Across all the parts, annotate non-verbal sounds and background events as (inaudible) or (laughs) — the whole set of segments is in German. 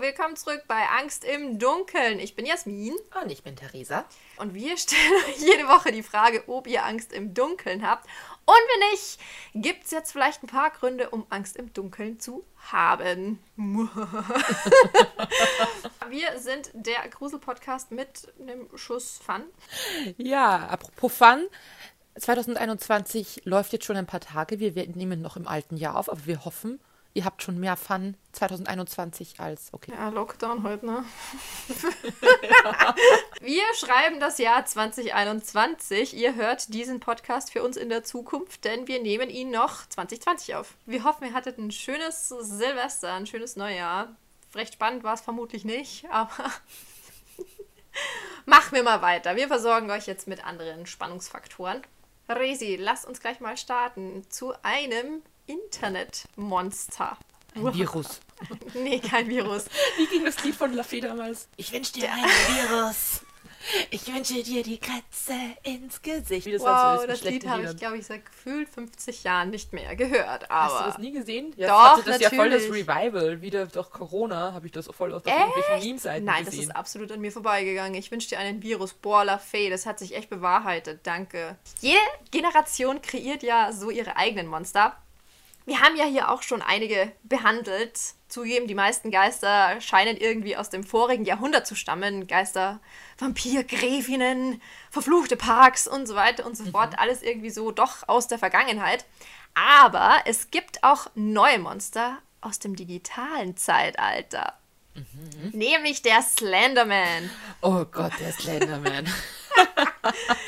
willkommen zurück bei Angst im Dunkeln. Ich bin Jasmin. Und ich bin Theresa. Und wir stellen euch jede Woche die Frage, ob ihr Angst im Dunkeln habt. Und wenn nicht, gibt es jetzt vielleicht ein paar Gründe, um Angst im Dunkeln zu haben. (laughs) wir sind der Grusel-Podcast mit einem Schuss Fun. Ja, apropos Fun. 2021 läuft jetzt schon ein paar Tage. Wir nehmen noch im alten Jahr auf, aber wir hoffen, ihr habt schon mehr Fun 2021 als okay. Ja, Lockdown heute, ne? (laughs) Wir schreiben das Jahr 2021. Ihr hört diesen Podcast für uns in der Zukunft, denn wir nehmen ihn noch 2020 auf. Wir hoffen, ihr hattet ein schönes Silvester, ein schönes Neujahr. Recht spannend war es vermutlich nicht, aber (laughs) machen wir mal weiter. Wir versorgen euch jetzt mit anderen Spannungsfaktoren. Resi, lass uns gleich mal starten zu einem Internetmonster. Ein Virus. (laughs) nee, kein Virus. Wie ging das Lied von Laffy damals? Ich wünsche dir ein Virus. Ich wünsche dir die Katze ins Gesicht. Das wow, so das Lied habe ich, glaube ich, seit gefühlt 50 Jahren nicht mehr gehört. Aber Hast du das nie gesehen? Ja, doch, das natürlich. ja voll das Revival. Wieder durch Corona habe ich das voll auf irgendwelchen Meme-Seiten Nein, gesehen. das ist absolut an mir vorbeigegangen. Ich wünsche dir einen Virus. Boah, Lafay, das hat sich echt bewahrheitet. Danke. Jede Generation kreiert ja so ihre eigenen Monster. Wir haben ja hier auch schon einige behandelt. Zugeben, die meisten Geister scheinen irgendwie aus dem vorigen Jahrhundert zu stammen. Geister, Vampir, Gräfinnen, verfluchte Parks und so weiter und so mhm. fort. Alles irgendwie so doch aus der Vergangenheit. Aber es gibt auch neue Monster aus dem digitalen Zeitalter. Mhm. Nämlich der Slenderman. Oh Gott, der Slenderman. (laughs) (laughs)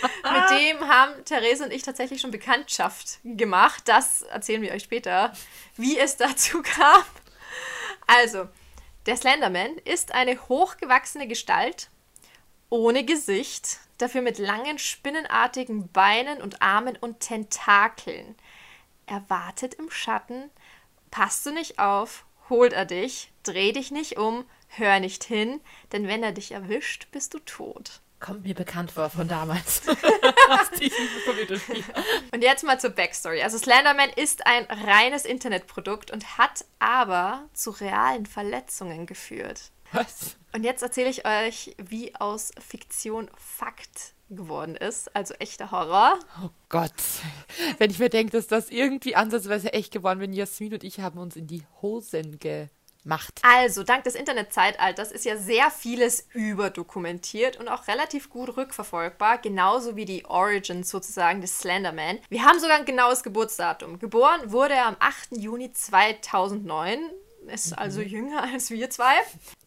Haben Therese und ich tatsächlich schon Bekanntschaft gemacht. Das erzählen wir euch später, wie es dazu (laughs) kam. Also, der Slenderman ist eine hochgewachsene Gestalt ohne Gesicht, dafür mit langen spinnenartigen Beinen und Armen und Tentakeln. Er wartet im Schatten, passt du nicht auf, holt er dich, dreh dich nicht um, hör nicht hin, denn wenn er dich erwischt, bist du tot. Kommt mir bekannt vor von damals. (laughs) und jetzt mal zur Backstory. Also Slenderman ist ein reines Internetprodukt und hat aber zu realen Verletzungen geführt. Was? Und jetzt erzähle ich euch, wie aus Fiktion Fakt geworden ist, also echter Horror. Oh Gott. Wenn ich mir denke, dass das irgendwie ansatzweise echt geworden bin, Jasmin und ich haben uns in die Hosen ge macht. Also, dank des Internetzeitalters ist ja sehr vieles überdokumentiert und auch relativ gut rückverfolgbar, genauso wie die Origins sozusagen des Slenderman. Wir haben sogar ein genaues Geburtsdatum. Geboren wurde er am 8. Juni 2009 ist mhm. also jünger als wir zwei.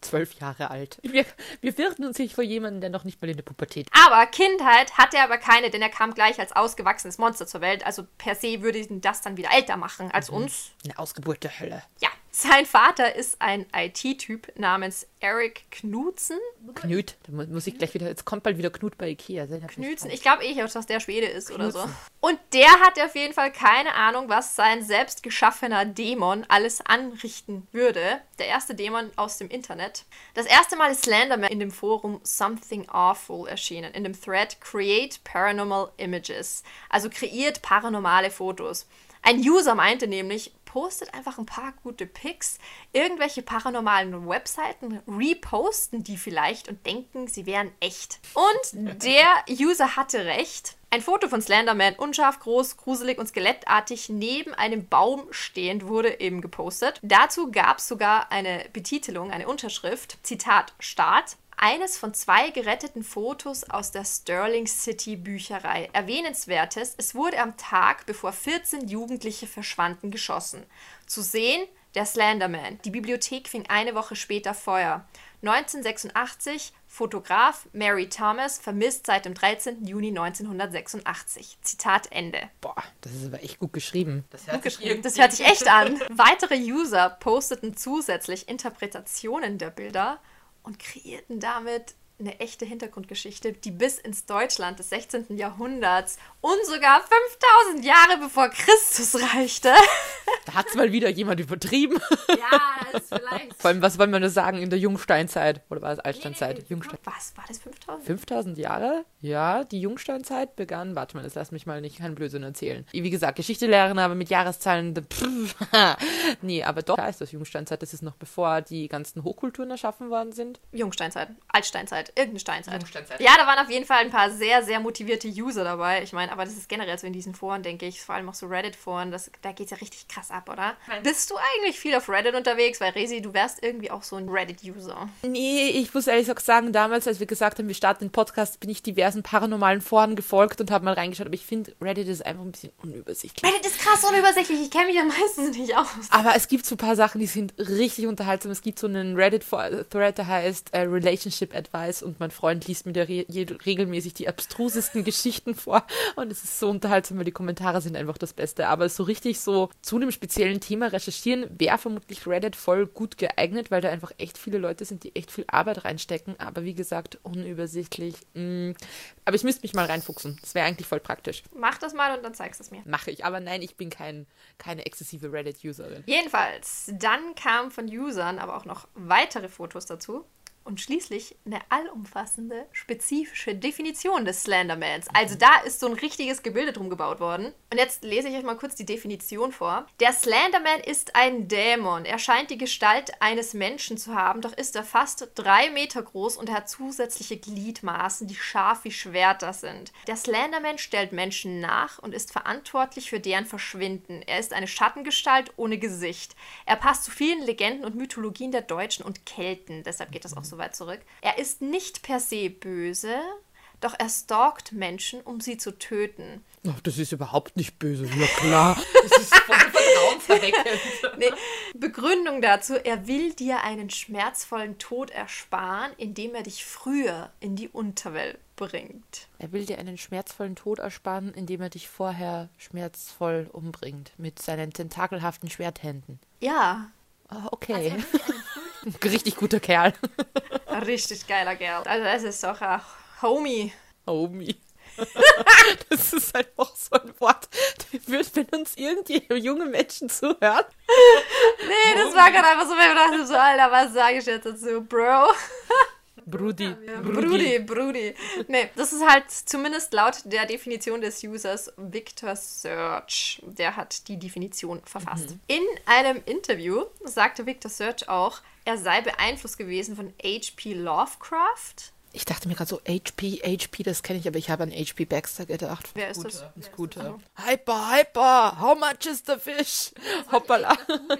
Zwölf Jahre alt. Wir, wir wirken uns nicht vor jemandem, der noch nicht mal in der Pubertät. Aber Kindheit hatte er aber keine, denn er kam gleich als ausgewachsenes Monster zur Welt. Also per se würde ihn das dann wieder älter machen als mhm. uns. Eine Ausgeburt der Hölle. Ja. Sein Vater ist ein IT-Typ namens Eric Knudsen. Knut, da muss ich gleich wieder, jetzt kommt bald wieder Knut bei Ikea. Knudsen, ich glaube eh, dass der Schwede ist Knudsen. oder so. Und der hat auf jeden Fall keine Ahnung, was sein selbst geschaffener Dämon alles anrichten würde. Der erste Dämon aus dem Internet. Das erste Mal ist Slenderman in dem Forum Something Awful erschienen, in dem Thread Create Paranormal Images. Also kreiert paranormale Fotos. Ein User meinte nämlich, postet einfach ein paar gute Pics, irgendwelche paranormalen Webseiten, reposten die vielleicht und denken, sie wären echt. Und der User hatte recht. Ein Foto von Slenderman, unscharf, groß, gruselig und skelettartig, neben einem Baum stehend, wurde eben gepostet. Dazu gab es sogar eine Betitelung, eine Unterschrift, Zitat Start eines von zwei geretteten Fotos aus der Sterling City Bücherei. Erwähnenswertes, es wurde am Tag, bevor 14 Jugendliche verschwanden, geschossen. Zu sehen der Slenderman. Die Bibliothek fing eine Woche später Feuer. 1986, Fotograf Mary Thomas vermisst seit dem 13. Juni 1986. Zitat Ende. Boah, das ist aber echt gut geschrieben. Das hört, gut geschrieben. Das hört sich echt (laughs) an. Weitere User posteten zusätzlich Interpretationen der Bilder und kreierten damit eine echte Hintergrundgeschichte, die bis ins Deutschland des 16. Jahrhunderts und sogar 5000 Jahre bevor Christus reichte. Da hat es mal wieder jemand übertrieben. Ja, das ist vielleicht. Vor allem, was wollen wir nur sagen, in der Jungsteinzeit? Oder war es Altsteinzeit? Nee, Jungstein. Was? War das 5000? 5000 Jahre? Ja, die Jungsteinzeit begann. Warte mal, das lass mich mal nicht keinen Blödsinn erzählen. Wie gesagt, Geschichte lernen, aber mit Jahreszahlen. Pff, (laughs) nee, aber doch, da ist das Jungsteinzeit. Das ist noch bevor die ganzen Hochkulturen erschaffen worden sind. Jungsteinzeit, Altsteinzeit, irgendeine Steinzeit. Jungsteinzeit. Ja, da waren auf jeden Fall ein paar sehr, sehr motivierte User dabei. Ich meine, aber das ist generell so in diesen Foren, denke ich, vor allem auch so Reddit-Foren, das- da geht es ja richtig krass ab, oder? Bist du eigentlich viel auf Reddit unterwegs? Weil Resi, du wärst irgendwie auch so ein Reddit-User. Nee, ich muss ehrlich gesagt sagen, damals, als wir gesagt haben, wir starten den Podcast, bin ich diversen paranormalen Foren gefolgt und habe mal reingeschaut. Aber ich finde, Reddit ist einfach ein bisschen unübersichtlich. Reddit ist krass unübersichtlich, ich kenne mich da meistens nicht aus. Aber es gibt so ein paar Sachen, die sind richtig unterhaltsam. Es gibt so einen Reddit-Thread, der heißt äh, Relationship Advice und mein Freund liest mir da re regelmäßig die abstrusesten (laughs) Geschichten vor und es ist so unterhaltsam, weil die Kommentare sind einfach das Beste. Aber so richtig so zu einem speziellen Thema recherchieren, wäre vermutlich Reddit voll gut geeignet, weil da einfach echt viele Leute sind, die echt viel Arbeit reinstecken. Aber wie gesagt, unübersichtlich. Mm. Aber ich müsste mich mal reinfuchsen. Das wäre eigentlich voll praktisch. Mach das mal und dann zeigst du es mir. Mache ich. Aber nein, ich bin kein, keine exzessive Reddit-Userin. Jedenfalls, dann kamen von Usern aber auch noch weitere Fotos dazu. Und schließlich eine allumfassende, spezifische Definition des Slendermans. Also da ist so ein richtiges Gebilde drum gebaut worden. Und jetzt lese ich euch mal kurz die Definition vor. Der Slenderman ist ein Dämon. Er scheint die Gestalt eines Menschen zu haben, doch ist er fast drei Meter groß und hat zusätzliche Gliedmaßen, die scharf wie Schwerter sind. Der Slenderman stellt Menschen nach und ist verantwortlich für deren Verschwinden. Er ist eine Schattengestalt ohne Gesicht. Er passt zu vielen Legenden und Mythologien der Deutschen und Kelten, deshalb geht das auch so weit zurück. Er ist nicht per se böse, doch er stalkt Menschen, um sie zu töten. Ach, das ist überhaupt nicht böse. Ja, klar. (laughs) Das ist voll vertrauenserweckend. (laughs) Nee, Begründung dazu, er will dir einen schmerzvollen Tod ersparen, indem er dich früher in die Unterwelt bringt. Er will dir einen schmerzvollen Tod ersparen, indem er dich vorher schmerzvoll umbringt. Mit seinen tentakelhaften Schwerthänden. Ja, Ah, okay. Richtig guter Kerl. richtig geiler Kerl. Also das ist doch ein Homie. Homie. (laughs) Das ist einfach so ein Wort. Wenn uns irgendwie junge Menschen zuhören. Nee, das war gerade einfach so, wenn ich dachte, so, Alter, was sage ich jetzt dazu, Bro? Brudi. Brudi, Brudi. Nee, das ist halt zumindest laut der Definition des Users Victor Search. Der hat die Definition verfasst. In einem Interview sagte Victor Search auch, er sei beeinflusst gewesen von H.P. Lovecraft. Ich dachte mir gerade so, HP, HP, das kenne ich, aber ich habe an HP Baxter gedacht. Wer ist das? Gut. ja. Hyper, hyper, how much is the fish? Hoppala.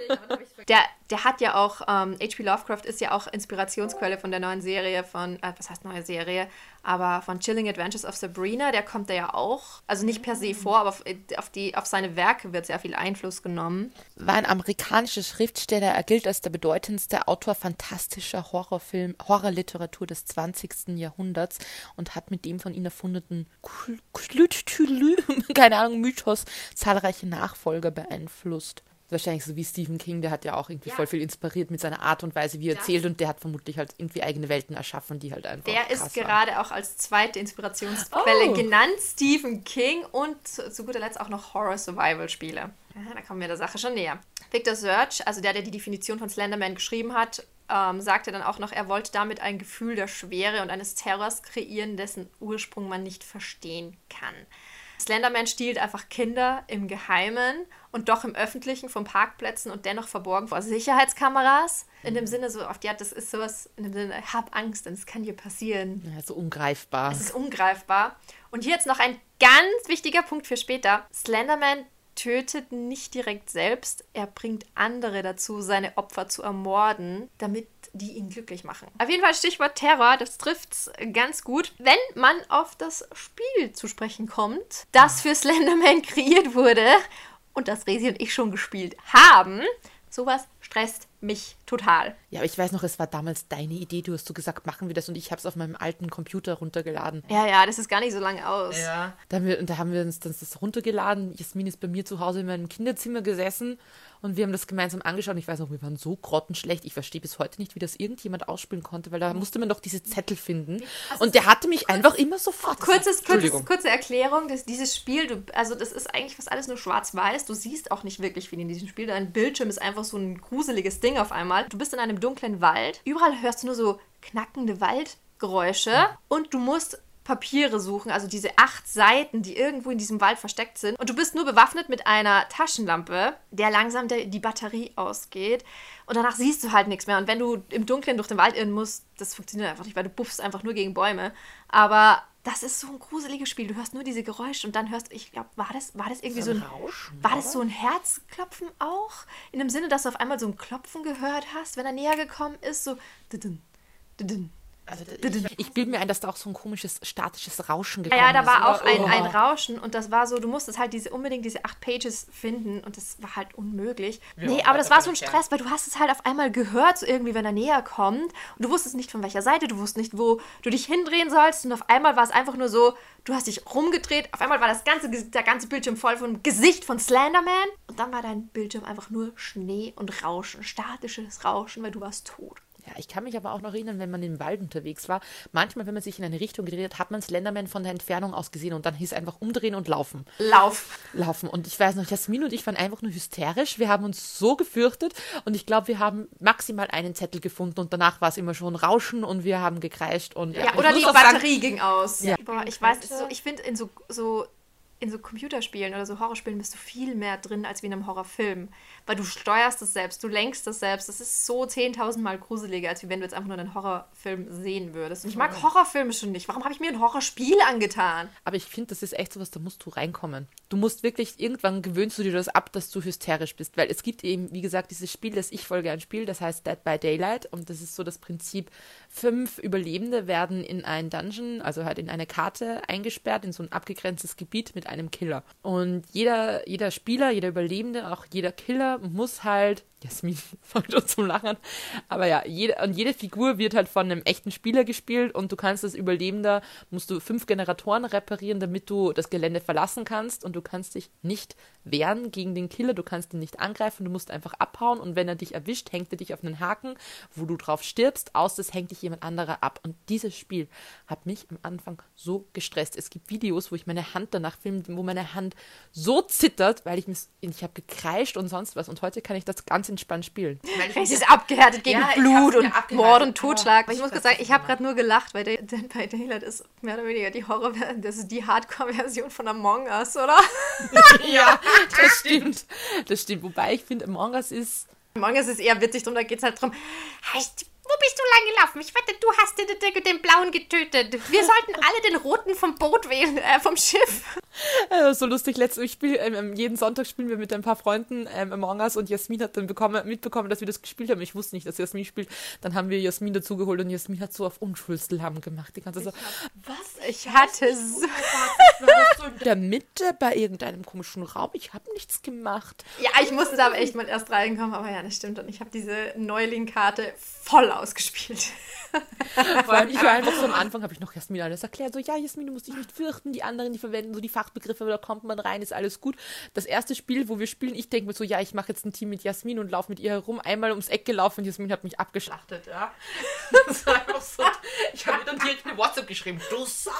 (laughs) Der, der hat ja auch, ähm, H.P. Lovecraft ist ja auch Inspirationsquelle von der neuen Serie von, äh, was heißt neue Serie, aber von Chilling Adventures of Sabrina, der kommt da ja auch, also nicht per se vor, aber auf, auf, die, auf seine Werke wird sehr viel Einfluss genommen. War ein amerikanischer Schriftsteller. Er gilt als der bedeutendste Autor fantastischer Horrorfilm, Horrorliteratur des 20. Jahrhunderts und hat mit dem von ihm erfundenen Kl- Klütülü, (laughs) keine Ahnung, Mythos zahlreiche Nachfolger beeinflusst. Wahrscheinlich so wie Stephen King, der hat ja auch irgendwie voll viel inspiriert mit seiner Art und Weise, wie er erzählt und der hat vermutlich halt irgendwie eigene Welten erschaffen, die halt einfach Der ist waren. gerade auch als zweite Inspirationsquelle Oh. genannt, Stephen King und zu, zu guter Letzt auch noch Horror-Survival-Spiele. Ja, da kommen wir der Sache schon näher. Victor Search, also der, der die Definition von Slenderman geschrieben hat, ähm, sagte dann auch noch, er wollte damit ein Gefühl der Schwere und eines Terrors kreieren, dessen Ursprung man nicht verstehen kann. Slenderman stiehlt einfach Kinder im Geheimen und doch im Öffentlichen von Parkplätzen und dennoch verborgen vor Sicherheitskameras. In dem Sinne so, auf die Art, das ist sowas, in dem Sinne, hab Angst, denn es kann dir passieren. Ja, so ungreifbar. Es ist ungreifbar. Und hier jetzt noch ein ganz wichtiger Punkt für später. Slenderman tötet nicht direkt selbst, er bringt andere dazu, seine Opfer zu ermorden, damit die ihn glücklich machen. Auf jeden Fall Stichwort Terror, das trifft's ganz gut. Wenn man auf das Spiel zu sprechen kommt, das für Slenderman kreiert wurde und das Resi und ich schon gespielt haben, sowas stresst mich total. Ja, aber ich weiß noch, es war damals deine Idee. Du hast so gesagt, machen wir das und ich habe es auf meinem alten Computer runtergeladen. Ja, ja, das ist gar nicht so lange aus. Ja. Da haben wir, und da haben wir uns das runtergeladen. Jasmin ist bei mir zu Hause in meinem Kinderzimmer gesessen und wir haben das gemeinsam angeschaut. Und ich weiß noch, wir waren so grottenschlecht. Ich verstehe bis heute nicht, wie das irgendjemand ausspielen konnte, weil da musste man doch diese Zettel finden. Also und der hatte mich kurz, einfach immer sofort. Kurzes, kurzes, kurze Erklärung: dass Dieses Spiel, du, also das ist eigentlich fast alles nur schwarz-weiß. Du siehst auch nicht wirklich viel in diesem Spiel. Dein Bildschirm ist einfach so ein gruseliges Ding auf einmal. Du bist in einem dunklen Wald. Überall hörst du nur so knackende Waldgeräusche. Und du musst Papiere suchen, also diese acht Seiten, die irgendwo in diesem Wald versteckt sind. Und du bist nur bewaffnet mit einer Taschenlampe, der langsam die Batterie ausgeht. Und danach siehst du halt nichts mehr. Und wenn du im Dunkeln durch den Wald irren musst, das funktioniert einfach nicht, weil du buffst einfach nur gegen Bäume. Aber das ist so ein gruseliges Spiel. Du hörst nur diese Geräusche und dann hörst du, ich glaube, war das, war das irgendwie so ein, so ein Rauschen, war das so ein Herzklopfen auch? In dem Sinne, dass du auf einmal so ein Klopfen gehört hast, wenn er näher gekommen ist, so. Didin, didin, also ich, ich bilde mir ein, dass da auch so ein komisches statisches Rauschen gekommen ist. Ja, da war ist, auch ein, oh. ein Rauschen und das war so, du musstest halt diese unbedingt diese acht Pages finden und das war halt unmöglich. Ja, nee, aber das war so ein Stress, weil du hast es halt auf einmal gehört, so irgendwie, wenn er näher kommt und du wusstest nicht von welcher Seite, du wusstest nicht, wo du dich hindrehen sollst und auf einmal war es einfach nur so, du hast dich rumgedreht, auf einmal war das ganze, der ganze Bildschirm voll vom Gesicht von Slenderman und dann war dein Bildschirm einfach nur Schnee und Rauschen, statisches Rauschen, weil du warst tot. Ja, ich kann mich aber auch noch erinnern, wenn man im Wald unterwegs war. Manchmal, wenn man sich in eine Richtung gedreht hat, hat man Slenderman von der Entfernung aus gesehen und dann hieß einfach umdrehen und laufen. Lauf. Laufen. Und ich weiß noch, Jasmin und ich waren einfach nur hysterisch. Wir haben uns so gefürchtet und ich glaube, wir haben maximal einen Zettel gefunden und danach war es immer schon Rauschen und wir haben gekreischt und ja. ja oder die Batterie sagen, ging aus. Ja. Boah, ich weiß, so, ich finde in so, so in so Computerspielen oder so Horrorspielen bist du viel mehr drin als wie in einem Horrorfilm. Weil du steuerst es selbst, du lenkst es selbst. Das ist so 10.000 Mal gruseliger, als wie wenn du jetzt einfach nur einen Horrorfilm sehen würdest. Und ich mag Horrorfilme schon nicht. Warum habe ich mir ein Horrorspiel angetan? Aber ich finde, das ist echt sowas, da musst du reinkommen. Du musst wirklich, irgendwann gewöhnst du dir das ab, dass du hysterisch bist. Weil es gibt eben, wie gesagt, dieses Spiel, das ich voll gern spiele, das heißt Dead by Daylight. Und das ist so das Prinzip, fünf Überlebende werden in ein Dungeon, also halt in eine Karte eingesperrt, in so ein abgegrenztes Gebiet mit einem Killer. Und jeder, jeder Spieler, jeder Überlebende, auch jeder Killer muss halt Jasmin (laughs) fängt schon zum Lachen. Aber ja, jede, und jede Figur wird halt von einem echten Spieler gespielt und du kannst als Überlebender, musst du fünf Generatoren reparieren, damit du das Gelände verlassen kannst und du kannst dich nicht wehren gegen den Killer, du kannst ihn nicht angreifen, du musst einfach abhauen und wenn er dich erwischt, hängt er dich auf einen Haken, wo du drauf stirbst, aus das hängt dich jemand anderer ab. Und dieses Spiel hat mich am Anfang so gestresst. Es gibt Videos, wo ich meine Hand danach filme, wo meine Hand so zittert, weil ich mich, ich habe gekreischt und sonst was und heute kann ich das Ganze entspannt spielen. Es ist abgehärtet gegen ja, Blut und Mord und Totschlag. Aber ich muss sagen, ich habe gerade nur gelacht, weil Dead by Daylight ist mehr oder weniger die Horror, das ist die Hardcore-Version von Among Us, oder? (laughs) ja, (laughs) das stimmt. Das stimmt. Wobei ich finde, Among Us ist. Among Us ist eher witzig, drum da geht es halt drum. Heißt, wo bist du lang gelaufen? Ich wette, du hast den, den, den blauen getötet. Wir sollten alle den roten vom Boot wählen, äh, vom Schiff. (laughs) So lustig. Letztes, ich spiele ähm, ähm, jeden Sonntag spielen wir mit ein paar Freunden ähm, Among Us und Jasmin hat dann bekommen, mitbekommen, dass wir das gespielt haben. Ich wusste nicht, dass Jasmin spielt. Dann haben wir Jasmin dazugeholt und Jasmin hat so auf Unschuldslam gemacht. Die ganze so. Was? Ich hatte so. so in der Mitte bei irgendeinem komischen Raum. Ich habe nichts gemacht. Ja, ich musste da aber echt mal erst reinkommen. Aber ja, das stimmt. Und ich habe diese Neuling-Karte voll ausgespielt. (laughs) Vor allem, ich war einfach so am Anfang, habe ich noch Jasmin alles erklärt. So, ja, Jasmin, du musst dich nicht fürchten. Die anderen, die verwenden so die Fachbegriffe, da kommt man rein, ist alles gut. Das erste Spiel, wo wir spielen, ich denke mir so, ja, ich mache jetzt ein Team mit Jasmin und laufe mit ihr herum, einmal ums Eck gelaufen und Jasmin hat mich abgeschlachtet, ja. (laughs) Das war einfach so. Ich habe ihr dann direkt eine WhatsApp geschrieben, du Sau,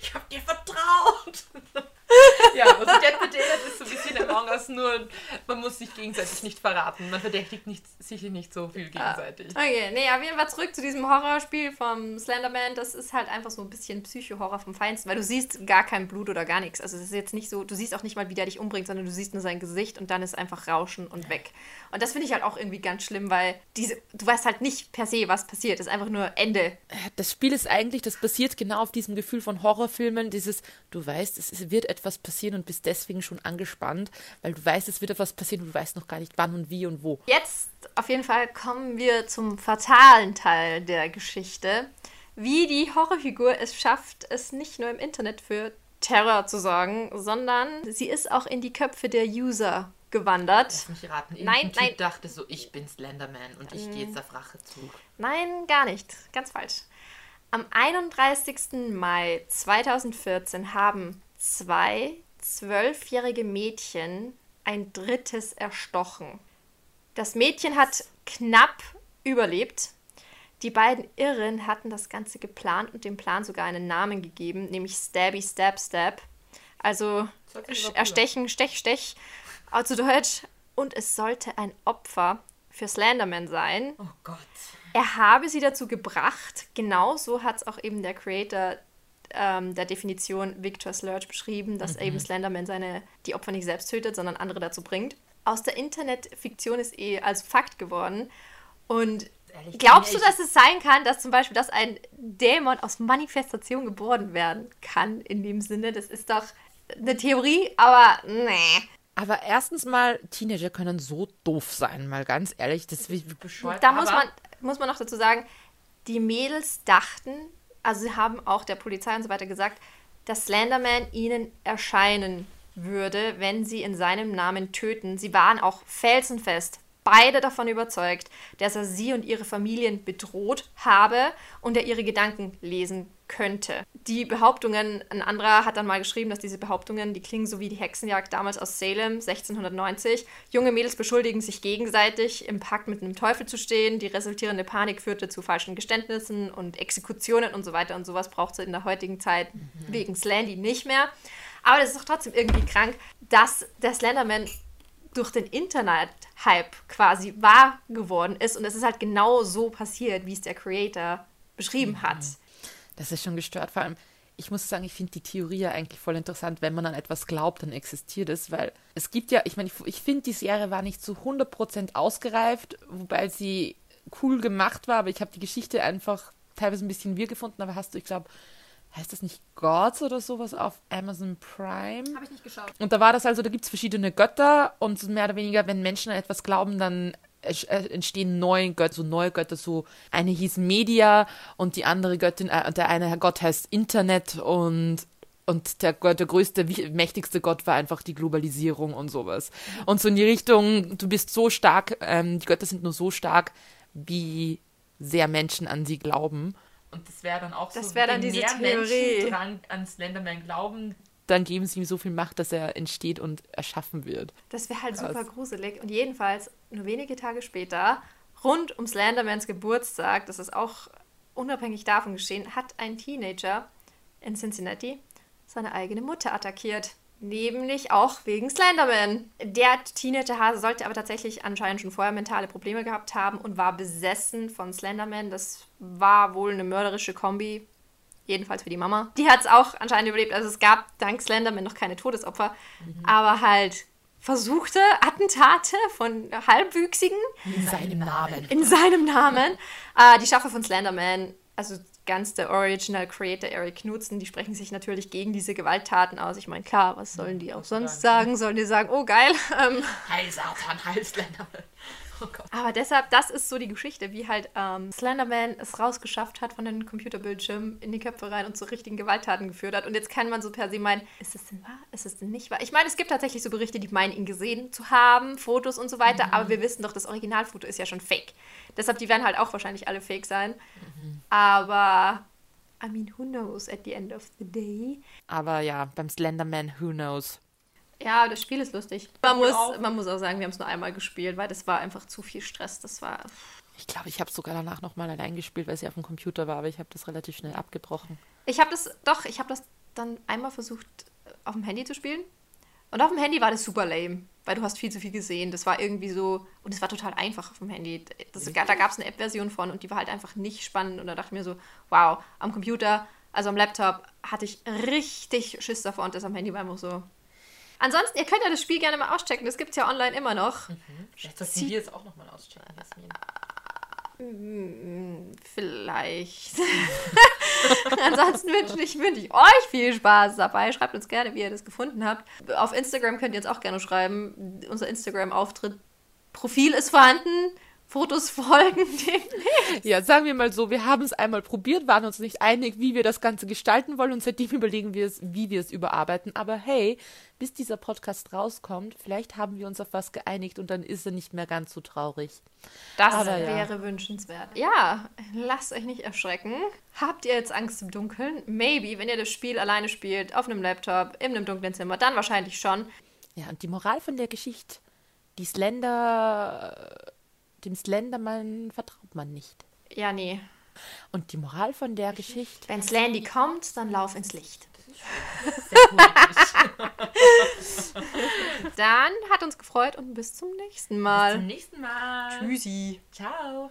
ich habe dir vertraut. (laughs) (laughs) ja, also Dead by Daylight ist so ein bisschen Among Us, nur man muss sich gegenseitig nicht verraten. Man verdächtigt nicht, sicher nicht so viel gegenseitig. Ah, okay, nee, auf jeden Fall zurück zu diesem Horrorspiel vom Slenderman. Das ist halt einfach so ein bisschen Psycho-Horror vom Feinsten, weil du siehst gar kein Blut oder gar nichts. Also es ist jetzt nicht so, du siehst auch nicht mal, wie der dich umbringt, sondern du siehst nur sein Gesicht und dann ist einfach Rauschen und weg. Und das finde ich halt auch irgendwie ganz schlimm, weil diese, du weißt halt nicht per se, was passiert. Es ist einfach nur Ende. Das Spiel ist eigentlich, das basiert genau auf diesem Gefühl von Horrorfilmen, dieses, du weißt, es wird etwas passieren und bist deswegen schon angespannt, weil du weißt, es wird etwas passieren und du weißt noch gar nicht wann und wie und wo. Jetzt auf jeden Fall kommen wir zum fatalen Teil der Geschichte. Wie die Horrorfigur es schafft, es nicht nur im Internet für Terror zu sorgen, sondern sie ist auch in die Köpfe der User gewandert. Lass mich raten. Nein, Irgendein nein. Typ dachte so, ich bin Slenderman und ich gehe jetzt auf Rachezug. Nein, gar nicht. Ganz falsch. Am 31. Mai 2014 haben zwei zwölfjährige Mädchen ein drittes erstochen. Das Mädchen hat knapp überlebt. Die beiden Irren hatten das Ganze geplant und dem Plan sogar einen Namen gegeben, nämlich Stabby Stab Stab. Also cool Erstechen, Stech, Stech, auch zu Deutsch. Und es sollte ein Opfer für Slenderman sein. Oh Gott. Er habe sie dazu gebracht, genauso hat es auch eben der Creator ähm, der Definition Victor Slurge beschrieben, dass eben Slenderman seine, die Opfer nicht selbst tötet, sondern andere dazu bringt. Aus der Internetfiktion ist eh als Fakt geworden. Und Ehrlich, glaubst du, dass es sein kann, dass zum Beispiel, dass ein Dämon aus Manifestation geboren werden kann, in dem Sinne? Das ist doch eine Theorie, aber nee. Aber erstens mal, Teenager können so doof sein, mal ganz ehrlich. Das ist wie, wie bescheuert. Da muss man, muss man noch dazu sagen, die Mädels dachten, also sie haben auch der Polizei und so weiter gesagt, dass Slenderman ihnen erscheinen würde, wenn sie in seinem Namen töten. Sie waren auch felsenfest, beide davon überzeugt, dass er sie und ihre Familien bedroht habe und er ihre Gedanken lesen könnte. Die Behauptungen, ein anderer hat dann mal geschrieben, dass diese Behauptungen, die klingen so wie die Hexenjagd damals aus Salem 1690. Junge Mädels beschuldigen sich gegenseitig, im Pakt mit einem Teufel zu stehen. Die resultierende Panik führte zu falschen Geständnissen und Exekutionen und so weiter und sowas braucht es in der heutigen Zeit wegen Slandy nicht mehr. Aber das ist doch trotzdem irgendwie krank, dass der Slenderman durch den Internet-Hype quasi wahr geworden ist und es ist halt genau so passiert, wie es der Creator beschrieben hat. Das ist schon gestört. Vor allem, ich muss sagen, ich finde die Theorie ja eigentlich voll interessant. Wenn man an etwas glaubt, dann existiert es, weil es gibt ja, ich meine, ich, ich finde, die Serie war nicht zu 100% ausgereift, wobei sie cool gemacht war, aber ich habe die Geschichte einfach teilweise ein bisschen wir gefunden, aber hast du, ich glaube, heißt das nicht Gods oder sowas auf Amazon Prime? Habe ich nicht geschaut. Und da war das also, da gibt es verschiedene Götter und mehr oder weniger, wenn Menschen an etwas glauben, dann äh, entstehen neue Götter, so neue Götter, so eine hieß Media und die andere Göttin, äh, der eine Gott heißt Internet und und der, der größte, mächtigste Gott war einfach die Globalisierung und sowas. Und so in die Richtung, du bist so stark, ähm, die Götter sind nur so stark, wie sehr Menschen an sie glauben. Und das wäre dann auch Das so, wär dann wenn diese mehr Theorie. Menschen dran an Slenderman glauben, dann geben sie ihm so viel Macht, dass er entsteht und erschaffen wird. Das wäre halt Krass. super gruselig. Und jedenfalls, nur wenige Tage später, rund um Slendermans Geburtstag, das ist auch unabhängig davon geschehen, hat ein Teenager in Cincinnati seine eigene Mutter attackiert. Nämlich auch wegen Slenderman. Der Teenager sollte aber tatsächlich anscheinend schon vorher mentale Probleme gehabt haben und war besessen von Slenderman. Das war wohl eine mörderische Kombi. Jedenfalls für die Mama. Die hat es auch anscheinend überlebt. Also es gab dank Slenderman noch keine Todesopfer, aber halt versuchte Attentate von Halbwüchsigen In seinem Namen. in seinem Namen. Äh, die Schaffer von Slenderman, also ganz der Original Creator Eric Knudsen, die sprechen sich natürlich gegen diese Gewalttaten aus. Ich meine, klar, was sollen die auch sonst sagen? Sollen die sagen, oh geil. (laughs) Ähm, Heil Satan, Heil Slenderman. Oh aber deshalb, das ist so die Geschichte, wie halt ähm, Slenderman es rausgeschafft hat von den Computerbildschirmen in die Köpfe rein und zu richtigen Gewalttaten geführt hat. Und jetzt kann man so per se meinen, ist es denn wahr? Ist es denn nicht wahr? Ich meine, es gibt tatsächlich so Berichte, die meinen, ihn gesehen zu haben, Fotos und so weiter, aber wir wissen doch, das Originalfoto ist ja schon fake. Deshalb, die werden halt auch wahrscheinlich alle fake sein. Aber, I mean, who knows at the end of the day? Aber ja, beim Slenderman, who knows? Ja, das Spiel ist lustig. Man muss, auch. man muss auch sagen, wir haben es nur einmal gespielt, weil das war einfach zu viel Stress. Das war Ich glaube, ich habe es sogar danach nochmal allein gespielt, weil es ja auf dem Computer war, aber ich habe das relativ schnell abgebrochen. Ich habe das, doch, ich habe das dann einmal versucht, auf dem Handy zu spielen. Und auf dem Handy war das super lame, weil du hast viel zu viel gesehen. Das war irgendwie so, und es war total einfach auf dem Handy. Das, da gab es eine App-Version von und die war halt einfach nicht spannend. Und da dachte ich mir so, wow, am Computer, also am Laptop, hatte ich richtig Schiss davor und das am Handy war einfach so. Ansonsten, ihr könnt ja das Spiel gerne mal auschecken. Das gibt es ja online immer noch. Vielleicht sollten wir es auch nochmal auschecken, Jasmin. Vielleicht. (laughs) Ansonsten wünsche ich, wünsche ich euch viel Spaß dabei. Schreibt uns gerne, wie ihr das gefunden habt. Auf Instagram könnt ihr uns auch gerne schreiben. Unser Instagram-Auftritt. Profil ist vorhanden. Fotos folgen (laughs) dem. Ja, sagen wir mal so, wir haben es einmal probiert, waren uns nicht einig, wie wir das Ganze gestalten wollen und seitdem überlegen wir es, wie wir es überarbeiten. Aber hey, bis dieser Podcast rauskommt, vielleicht haben wir uns auf was geeinigt und dann ist er nicht mehr ganz so traurig. Das Aber ja. wäre wünschenswert. Ja, lasst euch nicht erschrecken. Habt ihr jetzt Angst im Dunkeln? Maybe, wenn ihr das Spiel alleine spielt, auf einem Laptop, in einem dunklen Zimmer, dann wahrscheinlich schon. Ja, und die Moral von der Geschichte, die Slender, dem Slenderman vertraut man nicht. Ja, nee. Und die Moral von der Geschichte, Wenn Slandy kommt, dann lauf ins Licht. (laughs) Dann hat uns gefreut und bis zum nächsten Mal. nächsten Mal. Tschüssi. Ciao.